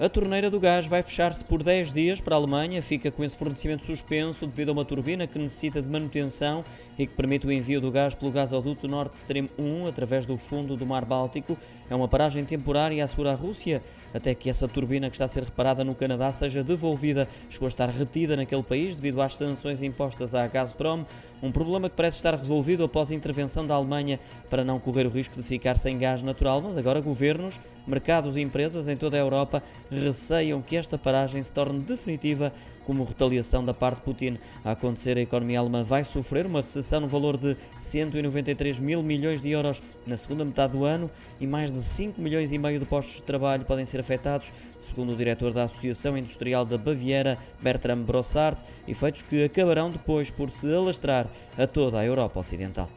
A torneira do gás vai fechar-se por 10 dias para a Alemanha, fica com esse fornecimento suspenso devido a uma turbina que necessita de manutenção e que permite o envio do gás pelo gasoduto Nord Stream 1 através do fundo do Mar Báltico. É uma paragem temporária assegura a Rússia até que essa turbina que está a ser reparada no Canadá seja devolvida. Chegou a estar retida naquele país devido às sanções impostas à Gazprom, um problema que parece estar resolvido após a intervenção da Alemanha para não correr o risco de ficar sem gás natural, mas agora governos, mercados e empresas em toda a Europa receiam que esta paragem se torne definitiva como retaliação da parte de Putin. A acontecer, a economia alemã vai sofrer uma recessão no valor de 193 mil milhões de euros na segunda metade do ano e mais de 5 milhões e meio de postos de trabalho podem ser afetados, segundo o diretor da Associação Industrial da Baviera, Bertram Brossard, efeitos que acabarão depois por se alastrar a toda a Europa Ocidental.